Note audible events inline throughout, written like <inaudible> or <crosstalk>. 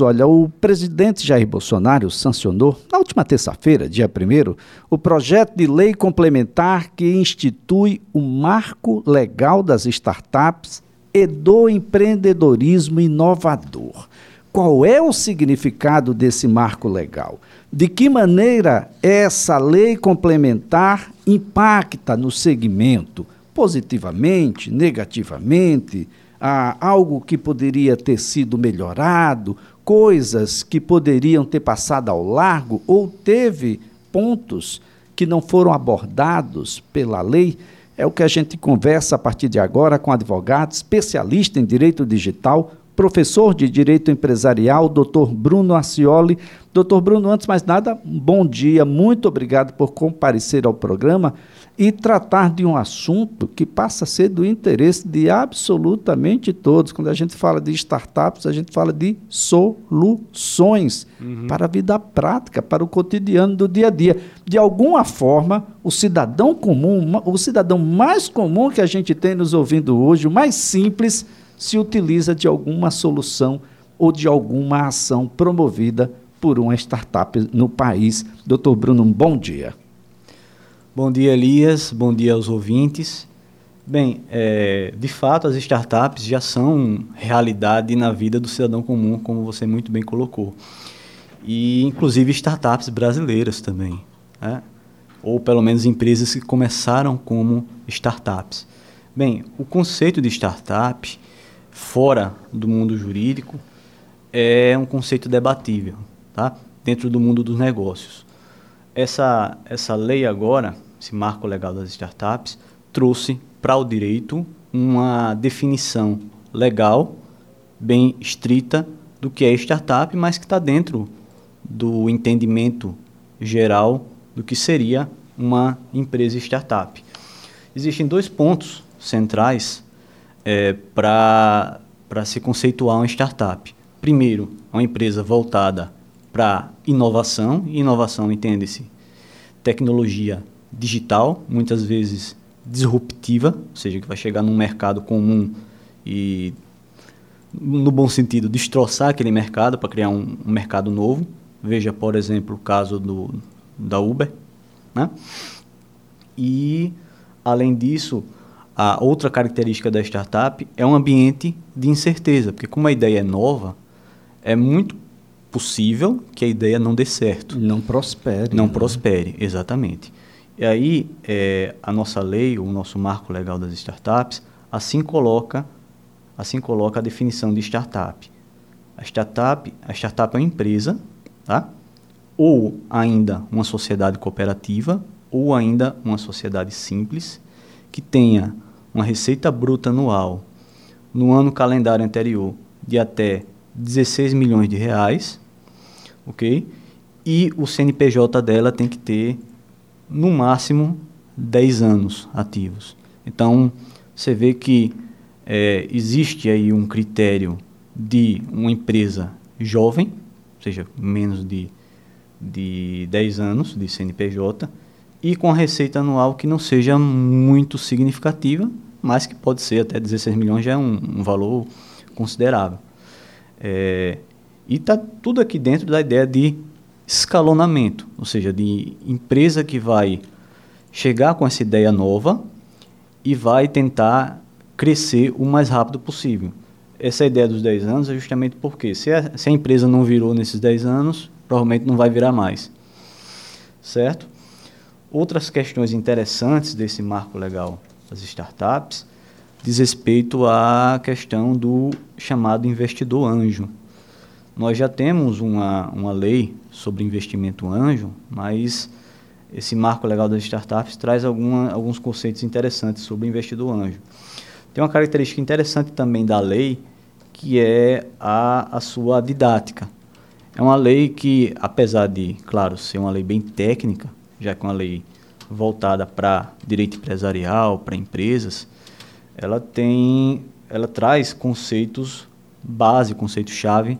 Olha, o presidente Jair Bolsonaro sancionou, na última terça-feira, dia 1, o projeto de lei complementar que institui o marco legal das startups e do empreendedorismo inovador. Qual é o significado desse marco legal? De que maneira essa lei complementar impacta no segmento? Positivamente, negativamente? Ah, algo que poderia ter sido melhorado? Coisas que poderiam ter passado ao largo ou teve pontos que não foram abordados pela lei, é o que a gente conversa a partir de agora com advogado, especialista em direito digital, professor de direito empresarial, doutor Bruno Acioli. Doutor Bruno, antes de mais nada, bom dia, muito obrigado por comparecer ao programa e tratar de um assunto que passa a ser do interesse de absolutamente todos. Quando a gente fala de startups, a gente fala de soluções uhum. para a vida prática, para o cotidiano do dia a dia. De alguma forma, o cidadão comum, o cidadão mais comum que a gente tem nos ouvindo hoje, o mais simples, se utiliza de alguma solução ou de alguma ação promovida por uma startup no país. Doutor Bruno, um bom dia. Bom dia, Elias. Bom dia aos ouvintes. Bem, é, de fato, as startups já são realidade na vida do cidadão comum, como você muito bem colocou. E, inclusive, startups brasileiras também. Né? Ou, pelo menos, empresas que começaram como startups. Bem, o conceito de startup, fora do mundo jurídico, é um conceito debatível, tá? dentro do mundo dos negócios. Essa, essa lei agora esse marco legal das startups, trouxe para o direito uma definição legal bem estrita do que é startup, mas que está dentro do entendimento geral do que seria uma empresa startup. Existem dois pontos centrais é, para se conceituar uma startup. Primeiro, uma empresa voltada para inovação, e inovação entende-se tecnologia digital, muitas vezes disruptiva, ou seja, que vai chegar num mercado comum e, no bom sentido, destroçar aquele mercado para criar um, um, mercado novo. Veja, por exemplo, o caso do, da Uber. Né? E, além disso, a outra característica da startup é um ambiente de incerteza, porque como a ideia é nova, é muito possível que a ideia não dê certo. Não prospere. Não né? prospere, exatamente. E aí, é, a nossa lei, o nosso marco legal das startups, assim coloca, assim coloca a definição de startup. A startup, a startup é uma empresa, tá? ou ainda uma sociedade cooperativa, ou ainda uma sociedade simples, que tenha uma receita bruta anual no ano calendário anterior de até 16 milhões de reais, ok? E o CNPJ dela tem que ter no máximo 10 anos ativos. Então, você vê que é, existe aí um critério de uma empresa jovem, ou seja, menos de, de 10 anos de CNPJ, e com a receita anual que não seja muito significativa, mas que pode ser até 16 milhões, já é um, um valor considerável. É, e está tudo aqui dentro da ideia de escalonamento, ou seja, de empresa que vai chegar com essa ideia nova e vai tentar crescer o mais rápido possível. Essa ideia dos 10 anos é justamente porque se a, se a empresa não virou nesses 10 anos, provavelmente não vai virar mais. Certo? Outras questões interessantes desse marco legal das startups diz respeito à questão do chamado investidor anjo. Nós já temos uma, uma lei sobre investimento anjo, mas esse marco legal das startups traz alguma, alguns conceitos interessantes sobre investidor anjo. Tem uma característica interessante também da lei, que é a, a sua didática. É uma lei que, apesar de, claro, ser uma lei bem técnica, já que é uma lei voltada para direito empresarial, para empresas, ela tem, ela traz conceitos base, conceitos-chave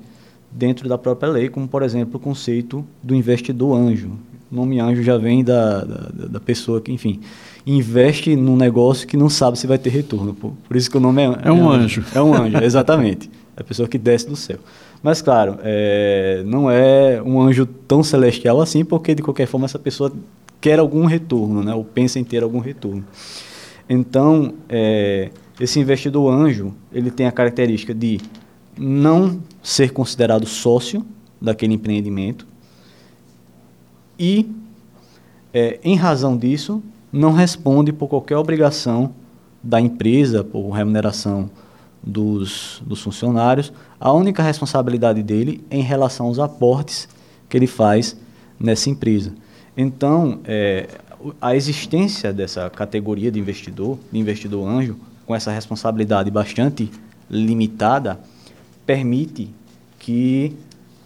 dentro da própria lei, como, por exemplo, o conceito do investidor anjo. O nome anjo já vem da, da, da pessoa que, enfim, investe num negócio que não sabe se vai ter retorno. Por, por isso que o nome é, é um é anjo. É um anjo, exatamente. É a pessoa que desce do céu. Mas, claro, é, não é um anjo tão celestial assim, porque, de qualquer forma, essa pessoa quer algum retorno, né? ou pensa em ter algum retorno. Então, é, esse investidor anjo, ele tem a característica de não ser considerado sócio daquele empreendimento e, é, em razão disso, não responde por qualquer obrigação da empresa, por remuneração dos, dos funcionários. A única responsabilidade dele é em relação aos aportes que ele faz nessa empresa. Então, é, a existência dessa categoria de investidor, de investidor anjo, com essa responsabilidade bastante limitada, permite que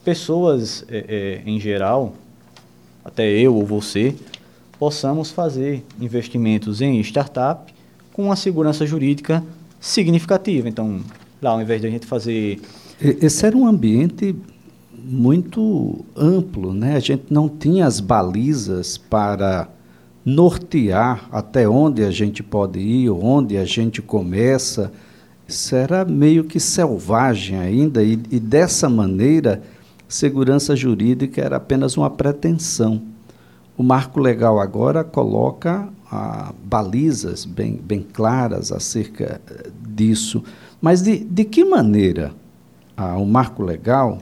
pessoas, é, é, em geral, até eu ou você, possamos fazer investimentos em startup com uma segurança jurídica significativa. Então, lá, ao invés de a gente fazer. Esse era um ambiente muito amplo, né? A gente não tinha as balizas para nortear até onde a gente pode ir, onde a gente começa. Era meio que selvagem ainda, e, e dessa maneira, segurança jurídica era apenas uma pretensão. O marco legal agora coloca ah, balizas bem, bem claras acerca eh, disso. Mas de, de que maneira ah, o marco legal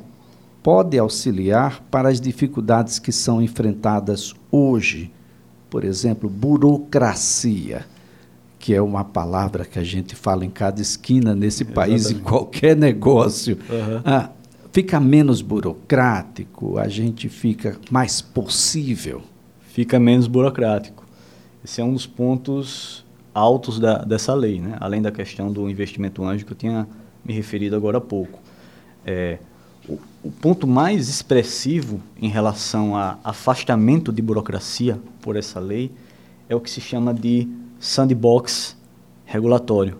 pode auxiliar para as dificuldades que são enfrentadas hoje? Por exemplo, burocracia, que é uma palavra que a gente fala em cada esquina nesse país, Exatamente. em qualquer negócio. Uhum. Ah, fica menos burocrático, a gente fica mais possível. Fica menos burocrático. Esse é um dos pontos altos da, dessa lei, né? além da questão do investimento anjo que eu tinha me referido agora há pouco. É, o, o, ponto mais expressivo em relação a afastamento de burocracia por essa lei é o que se chama de sandbox regulatório,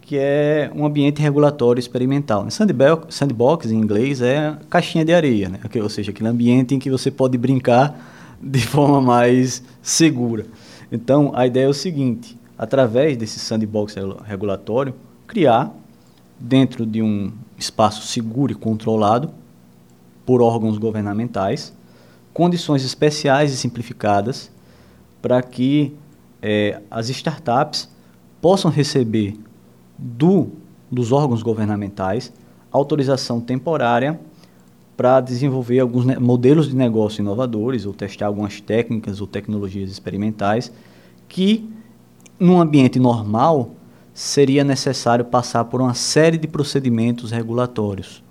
que é um ambiente regulatório experimental. Sandbox, sandbox em inglês é caixinha de areia, né? ou seja, aquele ambiente em que você pode brincar <laughs> de forma mais segura. Então, a ideia é o seguinte: através desse sandbox regulatório, criar, dentro de um espaço seguro e controlado por órgãos governamentais, condições especiais e simplificadas para que é, as startups possam receber do, dos órgãos governamentais autorização temporária para desenvolver alguns modelos de negócio inovadores ou testar algumas técnicas ou tecnologias experimentais que, num ambiente normal, seria necessário passar por uma série de procedimentos regulatórios.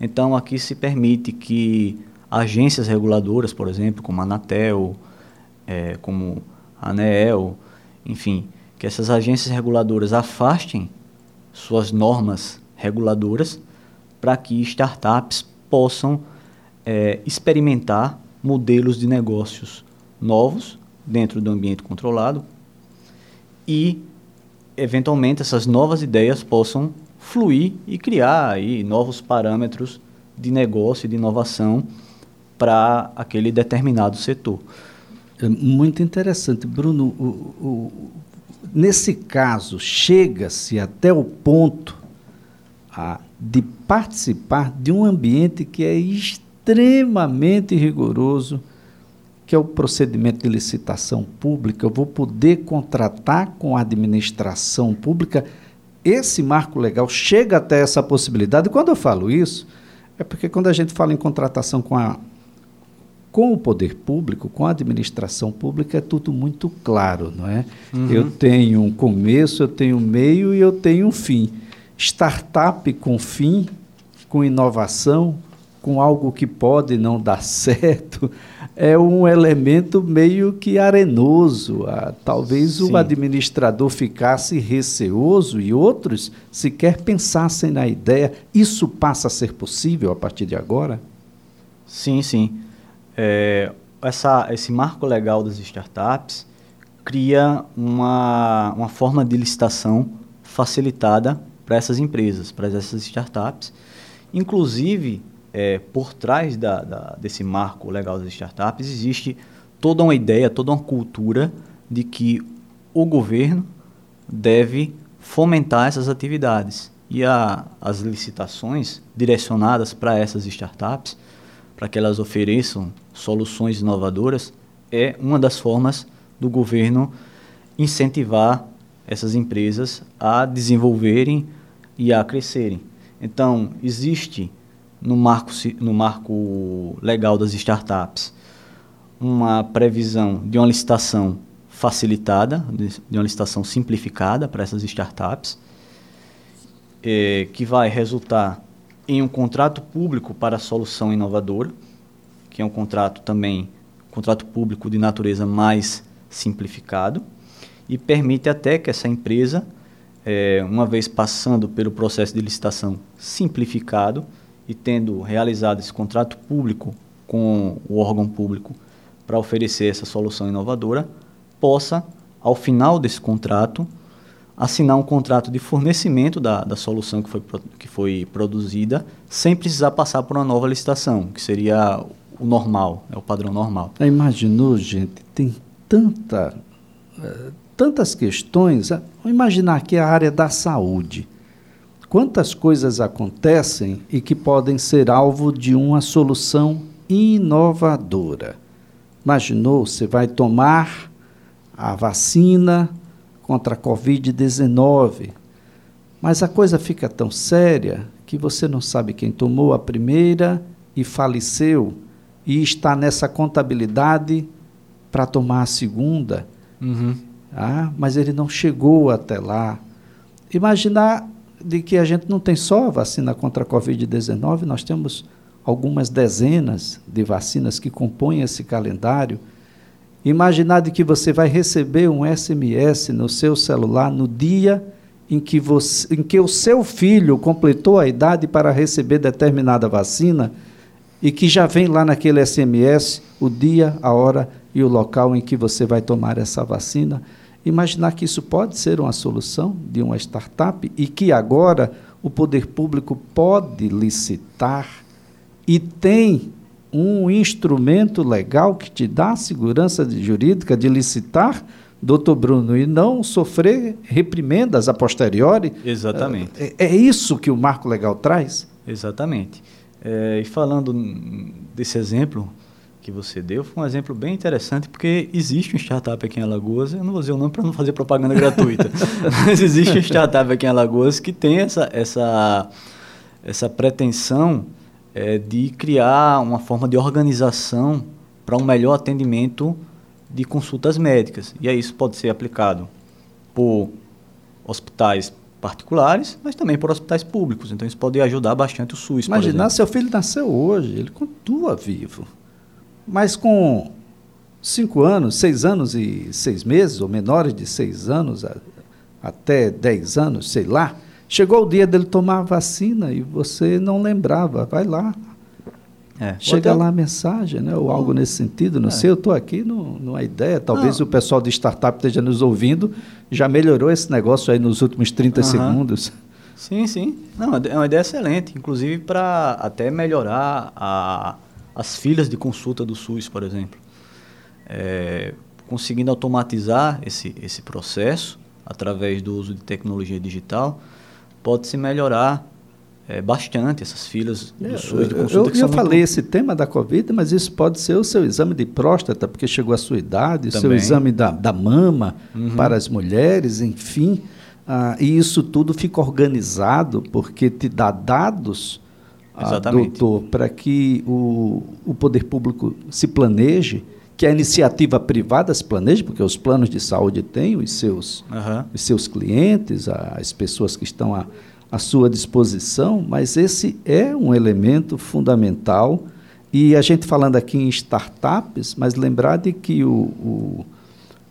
Então, aqui se permite que agências reguladoras, por exemplo, como a Anatel, é, como ANEEL, enfim, que essas agências reguladoras afastem suas normas reguladoras para que startups possam é, experimentar modelos de negócios novos dentro do ambiente controlado e, eventualmente, essas novas ideias possam fluir e criar aí novos parâmetros de negócio e de inovação para aquele determinado setor. É muito interessante, Bruno. O, o, nesse caso, chega-se até o ponto de participar de um ambiente que é extremamente rigoroso, que é o procedimento de licitação pública. Eu vou poder contratar com a administração pública. Esse marco legal chega até essa possibilidade. E quando eu falo isso, é porque quando a gente fala em contratação com a com o poder público, com a administração pública, é tudo muito claro, não é? Uhum. Eu tenho um começo, eu tenho um meio e eu tenho um fim startup com fim, com inovação, com algo que pode não dar <laughs> certo, é um elemento meio que arenoso. Ah, talvez Sim. o administrador ficasse receoso e outros sequer pensassem na ideia. Isso passa a ser possível a partir de agora? Sim, sim. É, essa, esse marco legal das startups cria uma, uma forma de licitação facilitada para essas empresas, para essas startups. Inclusive, é, por trás da, da, desse marco legal das startups, existe toda uma ideia, toda uma cultura de que o governo deve fomentar essas atividades. E a, as licitações direcionadas para essas startups, para que elas ofereçam soluções inovadoras, é uma das formas do governo incentivar essas empresas a desenvolverem e a crescerem. Então, existe no marco, no marco legal das startups uma previsão de uma licitação facilitada, de uma licitação simplificada para essas startups, é, que vai resultar em um contrato público para solução inovadora, que é um contrato também, contrato público de natureza mais simplificado, e permite até que essa empresa, é, uma vez passando pelo processo de licitação simplificado e tendo realizado esse contrato público com o órgão público para oferecer essa solução inovadora, possa, ao final desse contrato, assinar um contrato de fornecimento da, da solução que foi, que foi produzida, sem precisar passar por uma nova licitação, que seria o normal, é o padrão normal. Imaginou, gente, tem tanta, uh, tantas questões. Uh, imaginar aqui a área da saúde. Quantas coisas acontecem e que podem ser alvo de uma solução inovadora. Imaginou, você vai tomar a vacina contra a Covid-19, mas a coisa fica tão séria que você não sabe quem tomou a primeira e faleceu e está nessa contabilidade para tomar a segunda. Uhum. Ah, mas ele não chegou até lá. Imaginar de que a gente não tem só a vacina contra a Covid-19, nós temos algumas dezenas de vacinas que compõem esse calendário. Imaginar de que você vai receber um SMS no seu celular no dia em que, você, em que o seu filho completou a idade para receber determinada vacina e que já vem lá naquele SMS o dia, a hora e o local em que você vai tomar essa vacina. Imaginar que isso pode ser uma solução de uma startup e que agora o poder público pode licitar e tem um instrumento legal que te dá a segurança jurídica de licitar, doutor Bruno, e não sofrer reprimendas a posteriori. Exatamente. É, é isso que o marco legal traz? Exatamente. É, e falando desse exemplo que você deu, foi um exemplo bem interessante, porque existe um startup aqui em Alagoas, eu não vou dizer o nome para não fazer propaganda gratuita, <laughs> mas existe um startup aqui em Alagoas que tem essa, essa, essa pretensão é, de criar uma forma de organização para um melhor atendimento de consultas médicas. E aí isso pode ser aplicado por hospitais particulares, mas também por hospitais públicos. Então isso pode ajudar bastante o SUS. Imaginar, seu filho nasceu hoje, ele continua vivo. Mas com cinco anos, seis anos e seis meses, ou menores de seis anos a, até dez anos, sei lá, chegou o dia dele tomar a vacina e você não lembrava, vai lá. É, Chega lá a mensagem, né, ou algo nesse sentido, não é. sei, eu estou aqui no, numa ideia, talvez não. o pessoal de startup esteja nos ouvindo, já melhorou esse negócio aí nos últimos 30 uhum. segundos. Sim, sim. Não, é uma ideia excelente, inclusive para até melhorar a, as filas de consulta do SUS, por exemplo. É, conseguindo automatizar esse, esse processo através do uso de tecnologia digital, pode-se melhorar é, bastante essas filas do é, SUS de consulta. Eu, eu, eu falei muito... esse tema da Covid, mas isso pode ser o seu exame de próstata, porque chegou a sua idade, o seu exame da, da mama uhum. para as mulheres, enfim. Ah, e isso tudo fica organizado porque te dá dados, ah, doutor, para que o, o poder público se planeje que a iniciativa privada se planeje, porque os planos de saúde têm os seus, uhum. os seus clientes, as pessoas que estão à, à sua disposição, mas esse é um elemento fundamental. E a gente falando aqui em startups, mas lembrar de que o, o,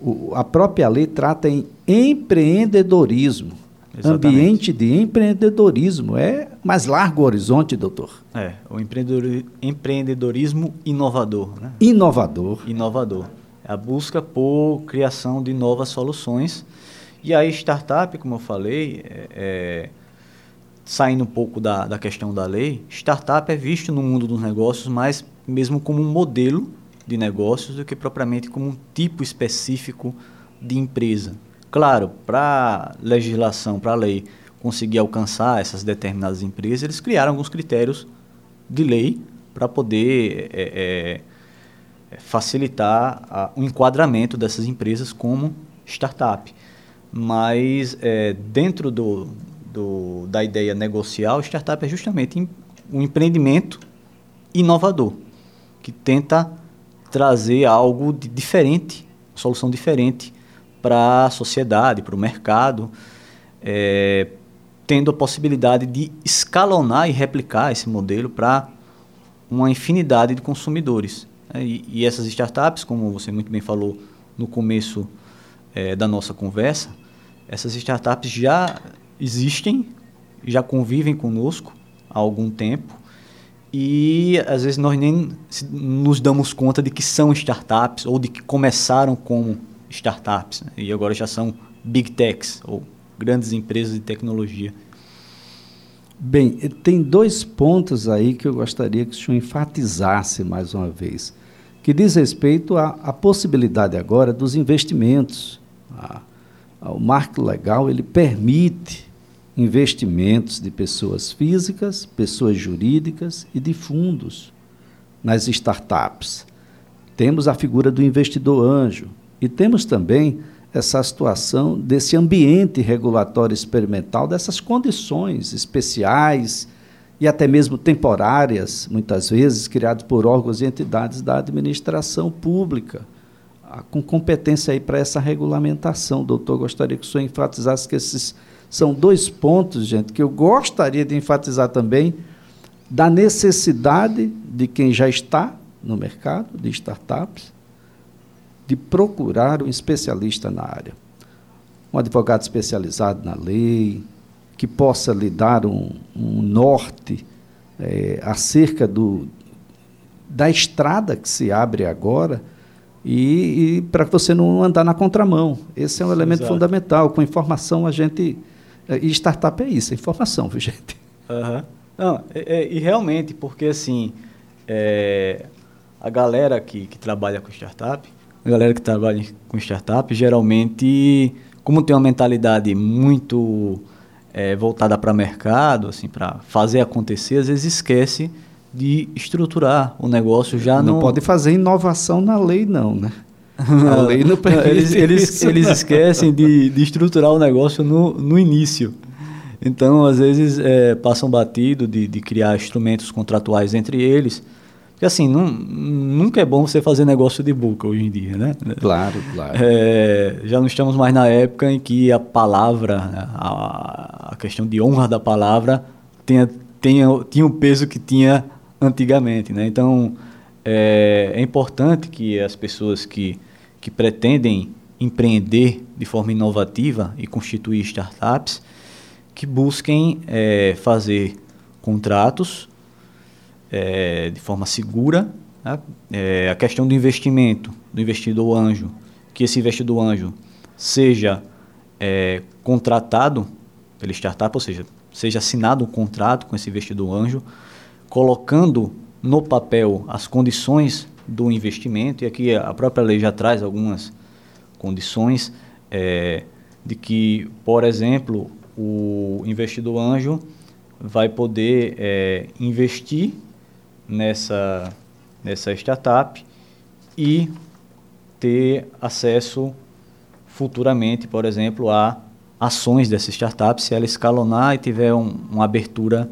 o a própria lei trata em empreendedorismo. Exatamente. Ambiente de empreendedorismo. É mais largo o horizonte, doutor. É, o empreendedorismo inovador. Né? Inovador. Inovador. É a busca por criação de novas soluções. E a startup, como eu falei, é, é, saindo um pouco da, da questão da lei, startup é visto no mundo dos negócios mais mesmo como um modelo de negócios do que propriamente como um tipo específico de empresa. Claro, para legislação, para a lei conseguir alcançar essas determinadas empresas, eles criaram alguns critérios de lei para poder é, é, facilitar a, o enquadramento dessas empresas como startup. Mas é, dentro do, do, da ideia negocial, startup é justamente um empreendimento inovador, que tenta trazer algo diferente, solução diferente para a sociedade, para o mercado, é, tendo a possibilidade de escalonar e replicar esse modelo para uma infinidade de consumidores. É, e, e, essas startups, como você muito bem falou no começo é, da nossa conversa, essas startups já existem, já convivem conosco há algum tempo e às vezes nós nem nos damos conta de que são startups ou de que começaram como startups né? e agora já são big techs ou grandes empresas de tecnologia. Bem, tem dois pontos aí que eu gostaria que o senhor enfatizasse mais uma vez, que diz respeito à, à possibilidade agora dos investimentos. A, o marco legal ele permite investimentos de pessoas físicas, pessoas jurídicas e de fundos nas startups. Temos a figura do investidor anjo e temos também essa situação desse ambiente regulatório experimental, dessas condições especiais e até mesmo temporárias, muitas vezes criadas por órgãos e entidades da administração pública, ah, com competência aí para essa regulamentação. Doutor, gostaria que o senhor enfatizasse que esses são dois pontos, gente, que eu gostaria de enfatizar também da necessidade de quem já está no mercado de startups de procurar um especialista na área. Um advogado especializado na lei, que possa lhe dar um, um norte é, acerca do, da estrada que se abre agora e, e para você não andar na contramão. Esse é um elemento Exato. fundamental. Com informação a gente e startup é isso, é informação, viu, <laughs> gente? Uhum. Não, é, é, e realmente, porque assim, é, a galera que, que trabalha com startup, a galera que trabalha com startup, geralmente, como tem uma mentalidade muito é, voltada para mercado, assim, para fazer acontecer, às vezes esquece de estruturar o negócio já não no... pode fazer inovação na lei não, né? <laughs> A lei não permite eles, eles, isso, eles esquecem de, de estruturar o negócio no, no início. Então, às vezes, é, passam batido de, de criar instrumentos contratuais entre eles. Porque, assim, não, nunca é bom você fazer negócio de boca hoje em dia, né? Claro, claro. É, já não estamos mais na época em que a palavra, a, a questão de honra da palavra, tenha, tenha, tinha o peso que tinha antigamente, né? Então, é, é importante que as pessoas que, que pretendem empreender de forma inovativa e constituir startups, que busquem é, fazer contratos é, de forma segura. Né? É, a questão do investimento, do investidor anjo, que esse investidor anjo seja é, contratado pela startup, ou seja, seja assinado um contrato com esse investidor anjo, colocando no papel as condições do investimento, e aqui a própria lei já traz algumas condições é, de que, por exemplo, o investidor anjo vai poder é, investir nessa, nessa startup e ter acesso futuramente, por exemplo, a ações dessa startup, se ela escalonar e tiver um, uma abertura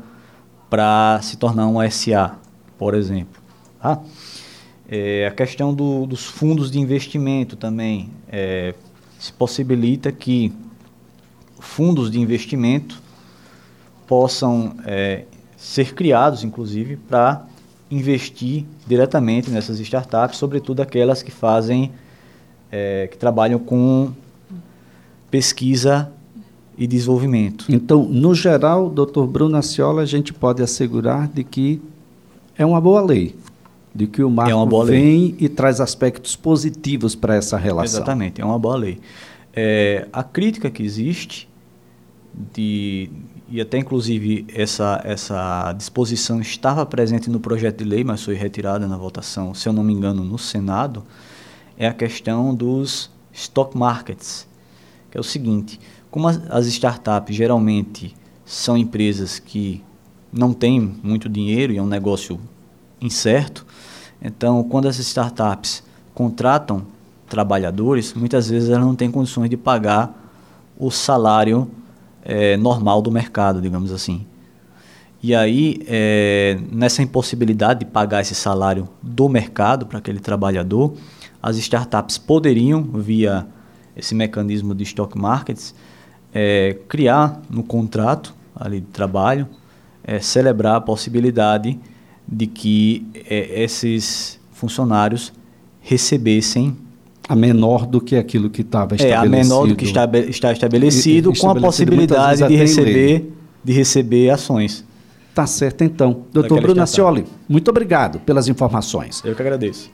para se tornar um SA, por exemplo. Tá? É, a questão do, dos fundos de investimento também é, se possibilita que fundos de investimento possam é, ser criados, inclusive, para investir diretamente nessas startups, sobretudo aquelas que fazem, é, que trabalham com pesquisa e desenvolvimento. Então, no geral, doutor Bruno Aciola, a gente pode assegurar de que é uma boa lei. De que o marco é vem lei. e traz aspectos positivos para essa relação. Exatamente, é uma boa lei. É, a crítica que existe, de, e até inclusive essa, essa disposição estava presente no projeto de lei, mas foi retirada na votação, se eu não me engano, no Senado, é a questão dos stock markets, que é o seguinte, como as, as startups geralmente são empresas que não têm muito dinheiro e é um negócio incerto. Então, quando as startups contratam trabalhadores, muitas vezes elas não têm condições de pagar o salário é, normal do mercado, digamos assim. E aí, é, nessa impossibilidade de pagar esse salário do mercado para aquele trabalhador, as startups poderiam, via esse mecanismo de stock markets, é, criar no contrato ali de trabalho, é, celebrar a possibilidade de que é, esses funcionários recebessem a menor do que aquilo que estava estabelecido. É, a menor do que está, está estabelecido, e, com a possibilidade de receber, de receber ações. Tá certo então. Doutor Bruno Acioli, muito obrigado pelas informações. Eu que agradeço.